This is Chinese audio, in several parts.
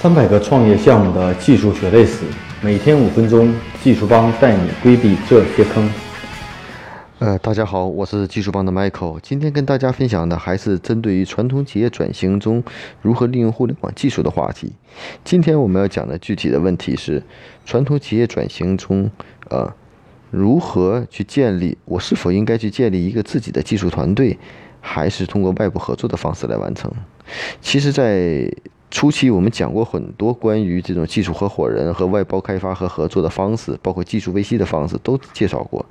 三百个创业项目的技术血泪史，每天五分钟，技术帮带你规避这些坑。呃，大家好，我是技术帮的 Michael，今天跟大家分享的还是针对于传统企业转型中如何利用互联网技术的话题。今天我们要讲的具体的问题是，传统企业转型中，呃，如何去建立？我是否应该去建立一个自己的技术团队，还是通过外部合作的方式来完成？其实，在初期我们讲过很多关于这种技术合伙人和外包开发和合作的方式，包括技术维系的方式都介绍过。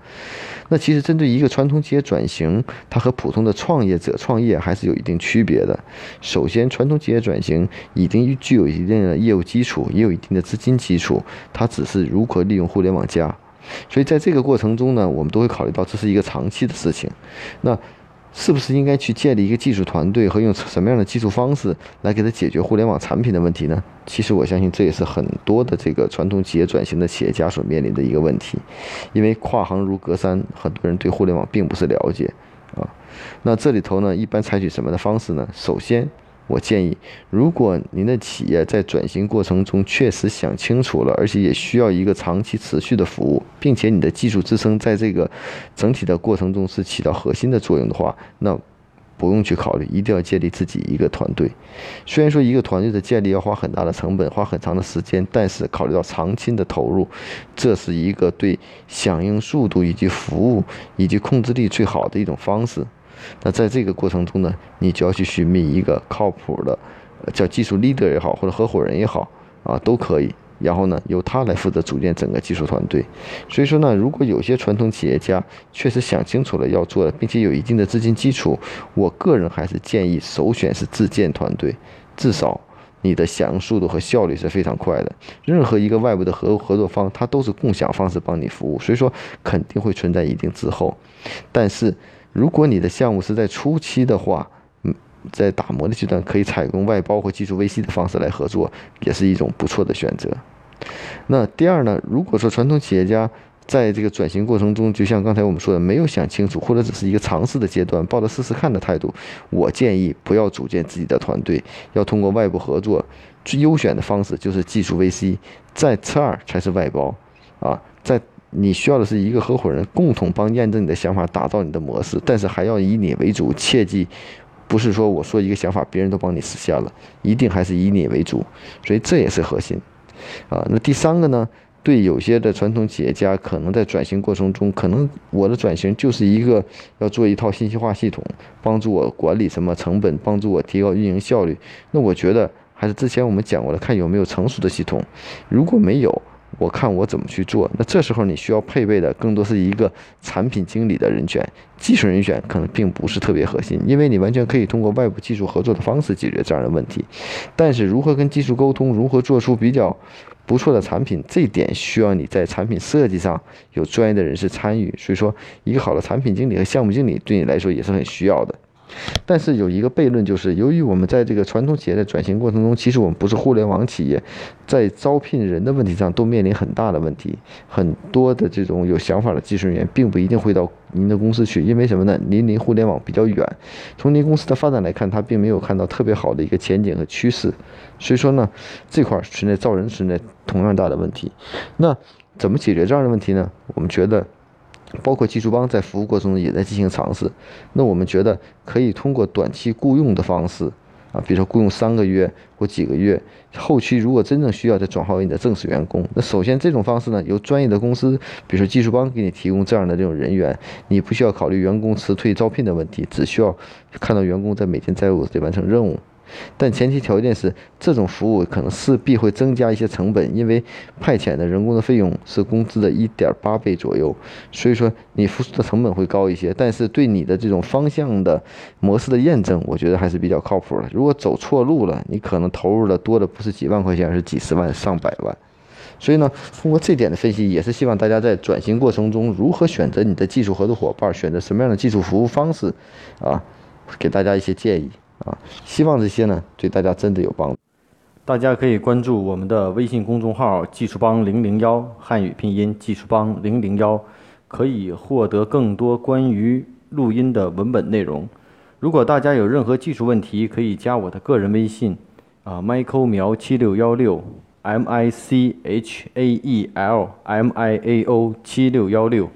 那其实针对一个传统企业转型，它和普通的创业者创业还是有一定区别的。首先，传统企业转型已经具有一定的业务基础，也有一定的资金基础，它只是如何利用互联网加。所以在这个过程中呢，我们都会考虑到这是一个长期的事情。那是不是应该去建立一个技术团队和用什么样的技术方式来给他解决互联网产品的问题呢？其实我相信这也是很多的这个传统企业转型的企业家所面临的一个问题，因为跨行如隔山，很多人对互联网并不是了解啊。那这里头呢，一般采取什么的方式呢？首先。我建议，如果您的企业在转型过程中确实想清楚了，而且也需要一个长期持续的服务，并且你的技术支撑在这个整体的过程中是起到核心的作用的话，那不用去考虑，一定要建立自己一个团队。虽然说一个团队的建立要花很大的成本，花很长的时间，但是考虑到长期的投入，这是一个对响应速度以及服务以及控制力最好的一种方式。那在这个过程中呢，你就要去寻觅一个靠谱的，叫技术 leader 也好，或者合伙人也好，啊，都可以。然后呢，由他来负责组建整个技术团队。所以说呢，如果有些传统企业家确实想清楚了要做，并且有一定的资金基础，我个人还是建议首选是自建团队，至少你的响应速度和效率是非常快的。任何一个外部的合合作方，他都是共享方式帮你服务，所以说肯定会存在一定滞后。但是。如果你的项目是在初期的话，嗯，在打磨的阶段，可以采用外包或技术 VC 的方式来合作，也是一种不错的选择。那第二呢？如果说传统企业家在这个转型过程中，就像刚才我们说的，没有想清楚，或者只是一个尝试的阶段，抱着试试看的态度，我建议不要组建自己的团队，要通过外部合作。最优选的方式就是技术 VC，再次二才是外包，啊，在。你需要的是一个合伙人，共同帮验证你的想法，打造你的模式，但是还要以你为主，切记，不是说我说一个想法，别人都帮你实现了，一定还是以你为主，所以这也是核心，啊，那第三个呢？对有些的传统企业家，可能在转型过程中，可能我的转型就是一个要做一套信息化系统，帮助我管理什么成本，帮助我提高运营效率，那我觉得还是之前我们讲过的，看有没有成熟的系统，如果没有。我看我怎么去做，那这时候你需要配备的更多是一个产品经理的人选，技术人选可能并不是特别核心，因为你完全可以通过外部技术合作的方式解决这样的问题。但是如何跟技术沟通，如何做出比较不错的产品，这点需要你在产品设计上有专业的人士参与。所以说，一个好的产品经理和项目经理对你来说也是很需要的。但是有一个悖论，就是由于我们在这个传统企业的转型过程中，其实我们不是互联网企业，在招聘人的问题上都面临很大的问题。很多的这种有想法的技术人员，并不一定会到您的公司去，因为什么呢？您离互联网比较远，从您公司的发展来看，他并没有看到特别好的一个前景和趋势。所以说呢，这块存在招人存在同样大的问题。那怎么解决这样的问题呢？我们觉得。包括技术帮在服务过程中也在进行尝试，那我们觉得可以通过短期雇佣的方式，啊，比如说雇佣三个月或几个月，后期如果真正需要再转化为你的正式员工，那首先这种方式呢，由专业的公司，比如说技术帮给你提供这样的这种人员，你不需要考虑员工辞退招聘的问题，只需要看到员工在每天在务得完成任务。但前提条件是，这种服务可能势必会增加一些成本，因为派遣的人工的费用是工资的一点八倍左右，所以说你付出的成本会高一些。但是对你的这种方向的模式的验证，我觉得还是比较靠谱的。如果走错路了，你可能投入的多的不是几万块钱，而是几十万、上百万。所以呢，通过这点的分析，也是希望大家在转型过程中如何选择你的技术合作伙伴，选择什么样的技术服务方式，啊，给大家一些建议。啊，希望这些呢对大家真的有帮助。大家可以关注我们的微信公众号“技术帮零零幺”汉语拼音“技术帮零零幺”，可以获得更多关于录音的文本内容。如果大家有任何技术问题，可以加我的个人微信。啊，Michael 苗七六幺六，M I C H A E L M I A O 七六幺六。